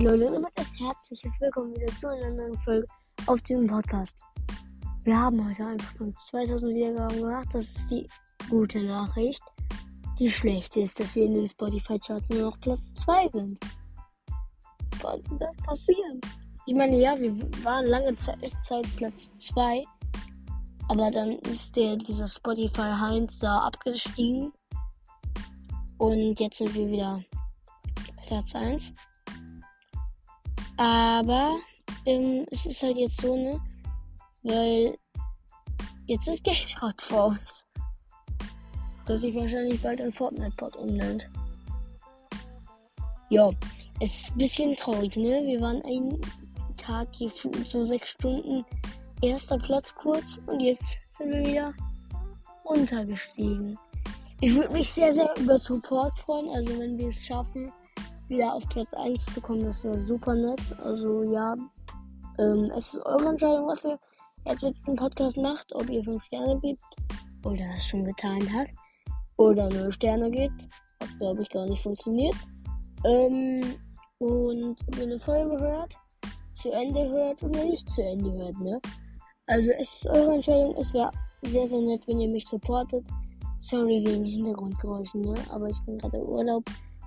Leute und damit ein herzliches Willkommen wieder zu einer neuen Folge auf diesem Podcast. Wir haben heute einfach schon 2000 Wiedergaben gemacht, das ist die gute Nachricht. Die schlechte ist, dass wir in den Spotify-Charts nur noch Platz 2 sind. Konnte das passieren? Ich meine, ja, wir waren lange Zeit, Platz 2, aber dann ist der, dieser Spotify Heinz da abgestiegen und jetzt sind wir wieder Platz 1. Aber ähm, es ist halt jetzt so, ne? Weil jetzt ist Geld vor uns. Das sich wahrscheinlich bald in Fortnite-Pod umnennt. Ja, es ist ein bisschen traurig, ne? Wir waren einen Tag hier so sechs Stunden erster Platz kurz und jetzt sind wir wieder runtergestiegen. Ich würde mich sehr, sehr über Support freuen, also wenn wir es schaffen, wieder auf Platz 1 zu kommen. Das wäre super nett. Also ja, ähm, es ist eure Entscheidung, was ihr jetzt mit diesem Podcast macht. Ob ihr 5 Sterne gibt oder das schon getan habt. Oder 0 Sterne gibt. Was glaube ich gar nicht funktioniert. Ähm, und ob ihr eine Folge hört, zu Ende hört oder nicht zu Ende hört, ne? Also es ist eure Entscheidung. Es wäre sehr, sehr nett, wenn ihr mich supportet. Sorry wegen Hintergrundgeräuschen, ne? Aber ich bin gerade im Urlaub.